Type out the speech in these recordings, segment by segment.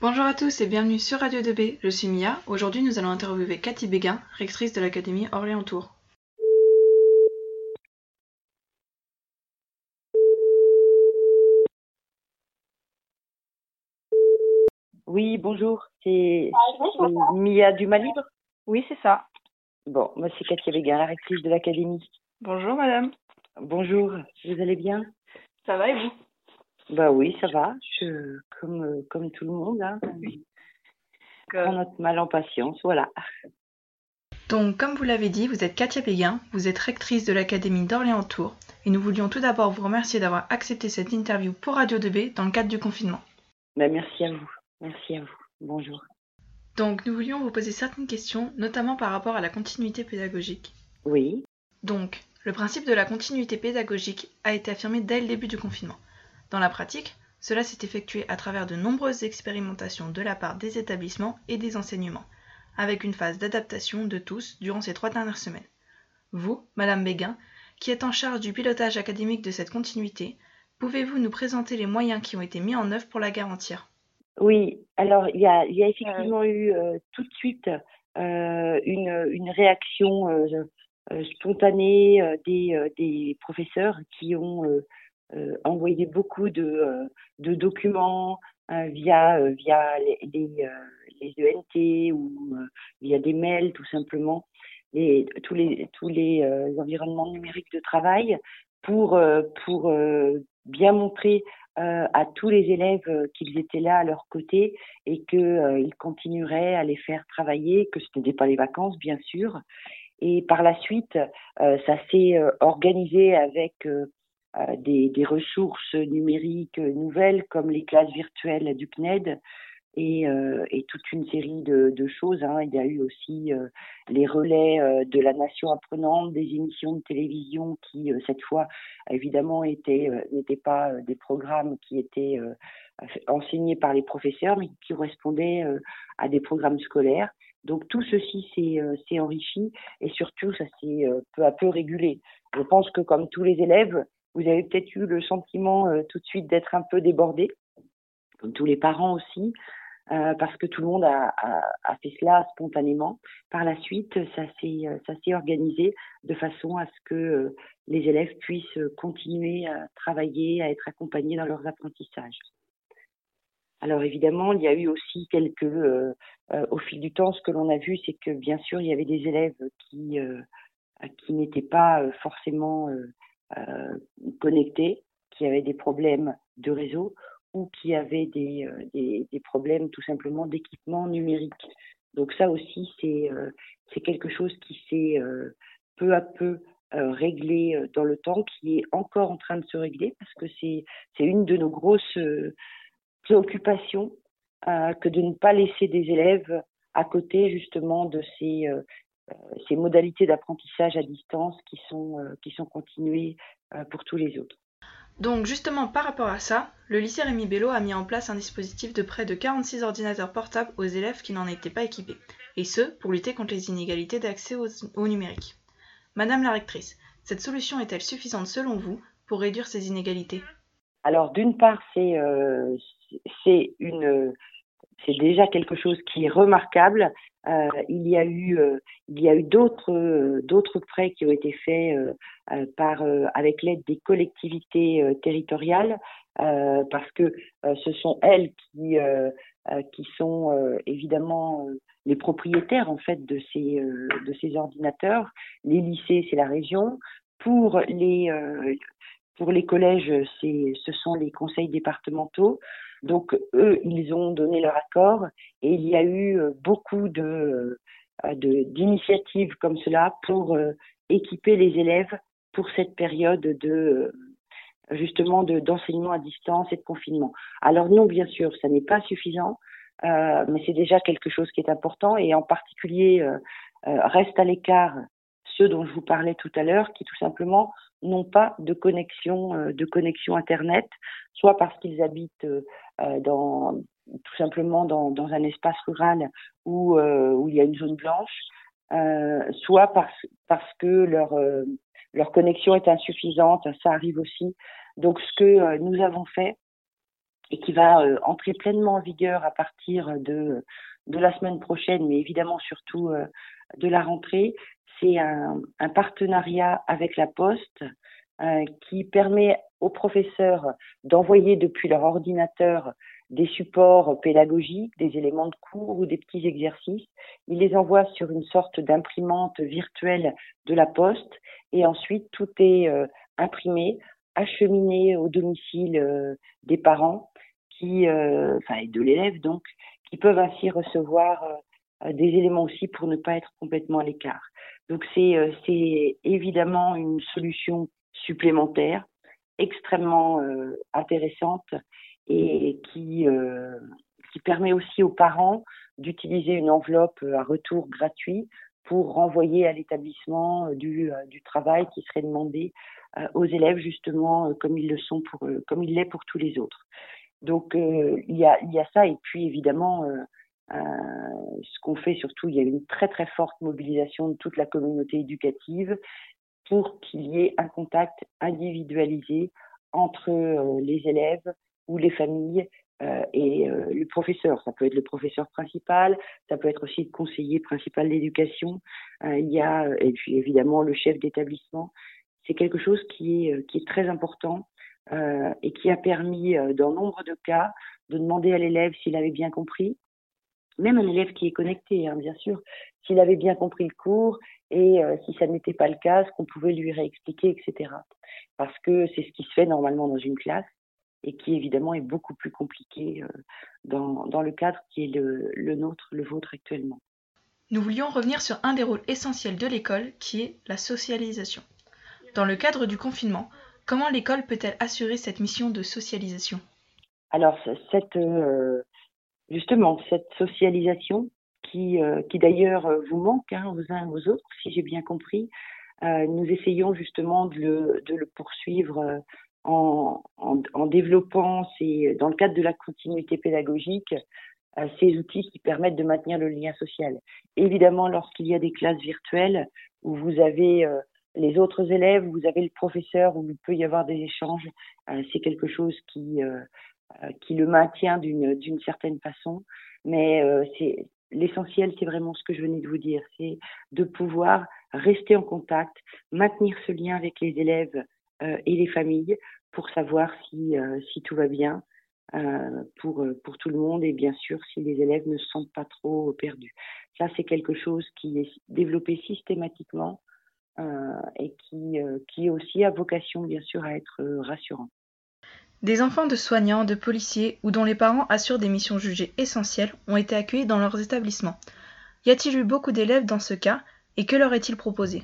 Bonjour à tous et bienvenue sur Radio 2B, je suis Mia. Aujourd'hui nous allons interviewer Cathy Béguin, rectrice de l'Académie Orléans-Tours. Oui, bonjour, c'est c'est Mia du Malibre Oui, c'est ça. Bon, moi c'est Cathy Béguin, la rectrice de l'Académie. Bonjour madame. Bonjour, vous allez bien? Ça va et vous? Bah oui, ça va, je, comme, euh, comme tout le monde, hein. on prend notre mal en patience, voilà. Donc comme vous l'avez dit, vous êtes Katia Béguin, vous êtes rectrice de l'Académie d'Orléans-Tours et nous voulions tout d'abord vous remercier d'avoir accepté cette interview pour Radio 2B dans le cadre du confinement. Bah, merci à vous, merci à vous. Bonjour. Donc nous voulions vous poser certaines questions, notamment par rapport à la continuité pédagogique. Oui, Donc, le principe de la continuité pédagogique a été affirmé dès le début du confinement. Dans la pratique, cela s'est effectué à travers de nombreuses expérimentations de la part des établissements et des enseignements, avec une phase d'adaptation de tous durant ces trois dernières semaines. Vous, Madame Béguin, qui êtes en charge du pilotage académique de cette continuité, pouvez-vous nous présenter les moyens qui ont été mis en œuvre pour la garantir? Oui. Alors il y a, il y a effectivement eu euh, tout de suite euh, une, une réaction euh, euh, spontanée euh, des, euh, des professeurs qui ont euh, euh, envoyé beaucoup de, euh, documents euh, via, euh, via les, les, euh, ENT ou euh, via des mails tout simplement, les, tous les, tous les euh, environnements numériques de travail pour, euh, pour euh, bien montrer euh, à tous les élèves euh, qu'ils étaient là à leur côté et qu'ils continueraient à les faire travailler, que ce n'était pas les vacances bien sûr. Et par la suite, euh, ça s'est euh, organisé avec euh, euh, des, des ressources numériques euh, nouvelles comme les classes virtuelles du CNED et, euh, et toute une série de, choses. hein. Il y a eu aussi euh, les relais euh, de la nation apprenante, des émissions de télévision qui, euh, cette fois, évidemment, étaient euh, n'étaient pas euh, des programmes qui étaient euh, enseignés par les professeurs, mais qui correspondaient euh, à des programmes scolaires. Donc tout ceci s'est euh, enrichi et surtout ça s'est euh, peu à peu régulé. Je pense que comme tous les élèves, vous avez peut-être eu le sentiment euh, tout de suite d'être un peu débordé, comme tous les parents aussi, euh, parce que tout le monde a, a, a fait cela spontanément. Par la suite, ça s'est euh, organisé de façon à ce que euh, les élèves puissent continuer à travailler, à être accompagnés dans leurs apprentissages. Alors évidemment, il y a eu aussi quelques, euh, euh, au fil du temps, ce que l'on a vu, c'est que bien sûr, il y avait des élèves qui euh, qui n'étaient pas euh, forcément connectés, qui avaient des problèmes de réseau ou qui avaient des, euh, des, des problèmes tout simplement d'équipement numérique. Donc ça aussi, c'est euh, c'est quelque chose qui s'est euh, peu à peu euh, réglé euh, dans le temps, qui est encore en train de se régler parce que c'est une de nos grosses euh, préoccupations euh, que de ne pas laisser des élèves à côté justement de ces euh, euh, ces modalités d'apprentissage à distance qui sont euh, qui sont continuées euh, pour tous les autres. Donc justement par rapport à ça, le lycée Rémi Bello a mis en place un dispositif de près de 46 ordinateurs portables aux élèves qui n'en étaient pas équipés, et ce pour lutter contre les inégalités d'accès au, au numérique. Madame la rectrice, cette solution est-elle suffisante selon vous pour réduire ces inégalités? Alors d'une part, c'est euh, c'est une c'est déjà quelque chose qui est remarquable. Euh, il y a eu euh, il y a eu d'autres euh, d'autres prêts qui ont été faits euh, euh, par avec l'aide des collectivités territoriales parce que ce sont elles qui qui sont évidemment les propriétaires en fait de ces de ces ordinateurs. Les lycées, c'est la région. Pour les pour les collèges, ce sont les conseils départementaux. Donc eux, ils ont donné leur accord et il y a eu euh, beaucoup de euh, de- d'initiatives comme cela pour euh, équiper les élèves pour cette période de justement de d'enseignement à distance et de confinement. Alors non, bien sûr, ça n'est pas suffisant, euh, mais c'est déjà quelque chose qui est important et en particulier euh, reste à l'écart ceux dont je vous parlais tout à l'heure, qui tout simplement n'ont pas de connexion euh, de connexion internet, soit parce qu'ils habitent euh, euh, tout simplement dans, dans un espace rural où où il y a une zone blanche, soit parce parce que leur leur connexion est insuffisante, ça arrive aussi. Donc ce que nous avons fait, et qui va entrer pleinement en vigueur à partir de, de la semaine prochaine, mais évidemment surtout de la rentrée. C'est un, partenariat avec la Poste qui permet aux professeurs d'envoyer depuis leur ordinateur des supports pédagogiques, des éléments de cours ou des petits exercices. Ils les envoient sur une sorte d'imprimante virtuelle de la poste et ensuite tout est euh, imprimé, acheminé au domicile euh, des parents qui, euh, enfin, et de l'élève donc, qui peuvent ainsi recevoir des éléments aussi pour ne pas être complètement à l'écart. Donc c'est c'est évidemment une solution supplémentaire extrêmement intéressante et qui, euh, qui permet aussi aux parents d'utiliser une enveloppe à retour gratuit pour renvoyer à l'établissement euh, du, euh, du travail qui serait demandé aux élèves justement comme ils le sont pour comme il l'est pour tous les autres. Donc il y a il y a ça et puis évidemment ce qu'on fait surtout il y a une très très forte mobilisation de toute la communauté éducative pour qu'il y ait un contact individualisé entre les élèves ou les familles euh, et euh, le professeur. Ça peut être le professeur principal, ça peut être aussi le conseiller principal d'éducation. Euh, il y a et puis évidemment le chef d'établissement. C'est quelque chose qui est très important et qui a permis dans nombre de cas de demander à l'élève s'il avait bien compris, même un élève qui est connecté, hein, bien sûr, s'il avait bien compris le cours et si ça n'était pas le cas, ce qu'on pouvait lui réexpliquer, etc. Parce que c'est ce qui se fait normalement dans une classe et qui évidemment est beaucoup plus compliqué euh, dans, dans le cadre qui est le, le nôtre, le vôtre actuellement. Nous voulions revenir sur un des rôles essentiels de l'école qui est la socialisation. Dans le cadre du confinement, comment l'école peut-elle assurer cette mission de socialisation? Alors, cette, euh, justement, cette socialisation qui, euh, qui d'ailleurs vous manque hein, aux uns aux autres, si j'ai bien compris, nous essayons justement de le, de le poursuivre en, en, en, développant ces, dans le cadre de la continuité pédagogique euh, ces outils qui permettent de maintenir le lien social. Évidemment, lorsqu'il y a des classes virtuelles où vous avez euh, les autres élèves, vous avez le professeur, où il peut y avoir des échanges, euh, c'est quelque chose qui, qui le maintient d'une certaine façon. Mais c'est l'essentiel, c'est vraiment ce que je venais de vous dire, c'est de pouvoir rester en contact, maintenir ce lien avec les élèves euh, et les familles pour savoir si, euh, si tout va bien euh, pour, pour tout le monde et bien sûr si les élèves ne se sentent pas trop perdus. Ça, c'est quelque chose qui est développé systématiquement et qui, qui aussi a vocation bien sûr à être rassurant. Des enfants de soignants, de policiers ou dont les parents assurent des missions jugées essentielles ont été accueillis dans leurs établissements. Y a-t-il eu beaucoup d'élèves dans ce cas et que leur est-il proposé?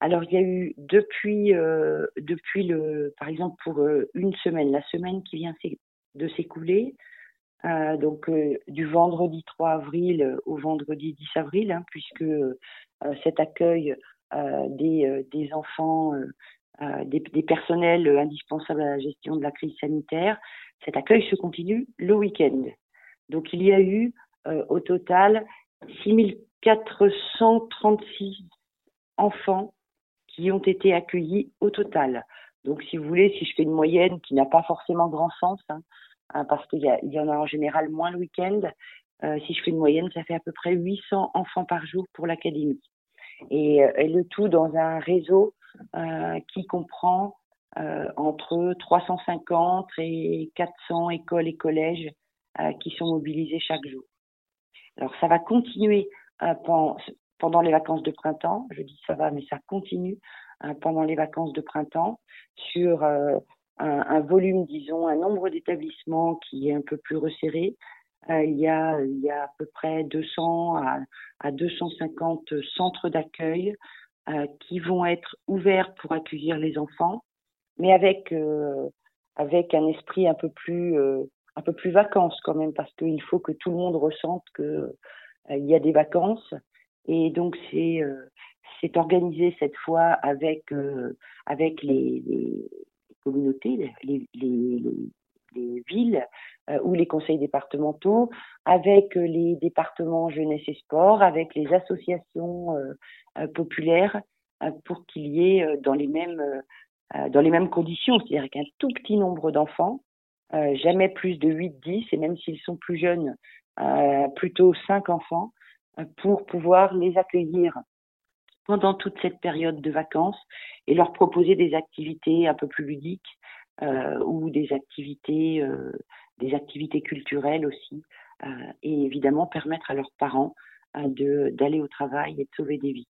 Alors il y a eu depuis euh, depuis le par exemple pour euh, une semaine, la semaine qui vient de s'écouler, euh, donc du vendredi 3 avril au vendredi 10 avril, hein, puisque cet accueil des enfants, des, des, personnels indispensables à la gestion de la crise sanitaire, cet accueil se continue le week-end. Donc il y a eu au total 6436 enfants qui ont été accueillis au total. Donc, si vous voulez, si je fais une moyenne qui n'a pas forcément grand sens, hein, hein, parce qu'il y, y, en a en général moins le week-end, euh, si je fais une moyenne, ça fait à peu près 800 enfants par jour pour l'académie. Et, euh, et, le tout dans un réseau euh, qui comprend euh, entre 350 et 400 écoles et collèges euh, qui sont mobilisés chaque jour. Alors, ça va continuer pendant, les vacances de printemps. Je dis ça va, mais ça continue pendant les vacances de printemps sur euh, un, volume, disons, un nombre d'établissements qui est un peu plus resserré. Euh, il, y a, à peu près 200 à, à 250 centres d'accueil euh, qui vont être ouverts pour accueillir les enfants, mais avec euh, avec un esprit un peu plus euh, un peu plus vacances quand même parce qu'il faut que tout le monde ressente que il y a des vacances. Et donc c'est euh, c'est organisé cette fois avec euh, avec les, les, communautés, les, les, les villes euh, ou les conseils départementaux, avec les départements jeunesse et sport, avec les associations populaires pour qu'il y ait dans les mêmes dans les mêmes conditions, c'est-à-dire qu'un tout petit nombre d'enfants jamais plus de 8-10, et même s'ils sont plus jeunes, plutôt 5 enfants, pour pouvoir les accueillir pendant toute cette période de vacances et leur proposer des activités un peu plus ludiques euh, ou des activités, euh, des activités culturelles aussi, euh, et évidemment permettre à leurs parents d'aller au travail et de sauver des vies.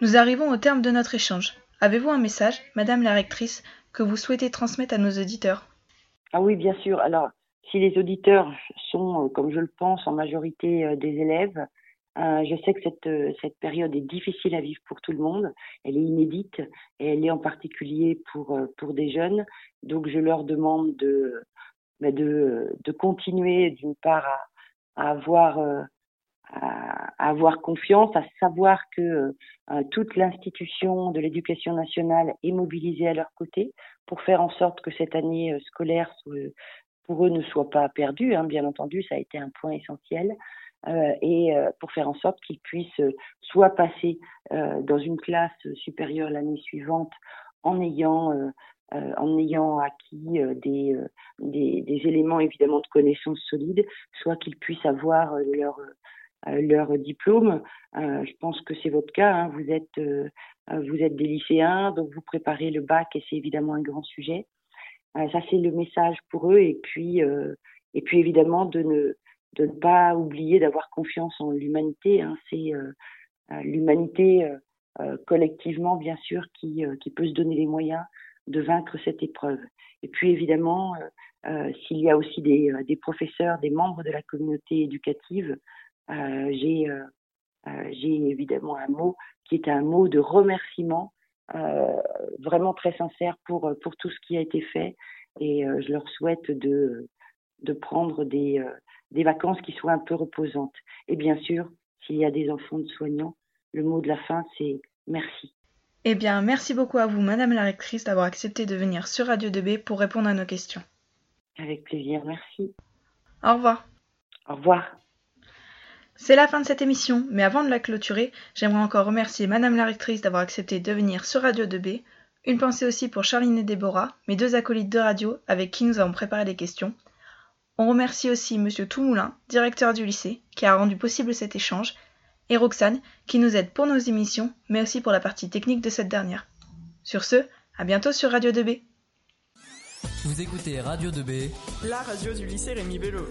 Nous arrivons au terme de notre échange. Avez-vous un message, Madame la rectrice, que vous souhaitez transmettre à nos auditeurs? Ah oui, bien sûr. Alors, si les auditeurs sont, comme je le pense, en majorité des élèves, euh, je sais que cette, euh, cette période est difficile à vivre pour tout le monde. Elle est inédite et elle est en particulier pour, euh, pour des jeunes. Donc je leur demande de, bah, de, de continuer d'une part à, à avoir, à, avoir confiance, à savoir que toute l'institution de l'éducation nationale est mobilisée à leur côté pour faire en sorte que cette année scolaire pour eux ne soit pas perdue. Hein. Bien entendu, ça a été un point essentiel. Euh, et euh, pour faire en sorte qu'ils puissent euh, soit passer dans une classe supérieure l'année suivante en ayant en ayant acquis des, des, éléments évidemment de connaissances solides, soit qu'ils puissent avoir leur leur diplôme. je pense que c'est votre cas. Hein. Vous êtes vous êtes des lycéens, donc vous préparez le bac et c'est évidemment un grand sujet. ça c'est le message pour eux et puis et puis évidemment de ne de ne pas oublier d'avoir confiance en l'humanité. Hein. C'est euh, euh, l'humanité euh, collectivement, bien sûr, qui, qui peut se donner les moyens de vaincre cette épreuve. Et puis évidemment, s'il y a aussi des, des, professeurs, des membres de la communauté éducative, j'ai j'ai évidemment un mot qui est un mot de remerciement vraiment très sincère pour, pour tout ce qui a été fait. Et je leur souhaite de, de prendre des, des vacances qui soient un peu reposantes. Et bien sûr, s'il y a des enfants de soignants, le mot de la fin, c'est merci. Eh bien, merci beaucoup à vous, Madame la rectrice, d'avoir accepté de venir sur Radio 2B pour répondre à nos questions. Avec plaisir, merci. Au revoir. Au revoir. C'est la fin de cette émission, mais avant de la clôturer, j'aimerais encore remercier Madame la rectrice d'avoir accepté de venir sur Radio 2B. Une pensée aussi pour Charline et Déborah, mes deux acolytes de radio avec qui nous avons préparé les questions. On remercie aussi Monsieur Toumoulin, directeur du lycée, qui a rendu possible cet échange, et Roxane, qui nous aide pour nos émissions, mais aussi pour la partie technique de cette dernière. Sur ce, à bientôt sur Radio 2B. Vous écoutez Radio 2B, la radio du lycée Rémi Bello.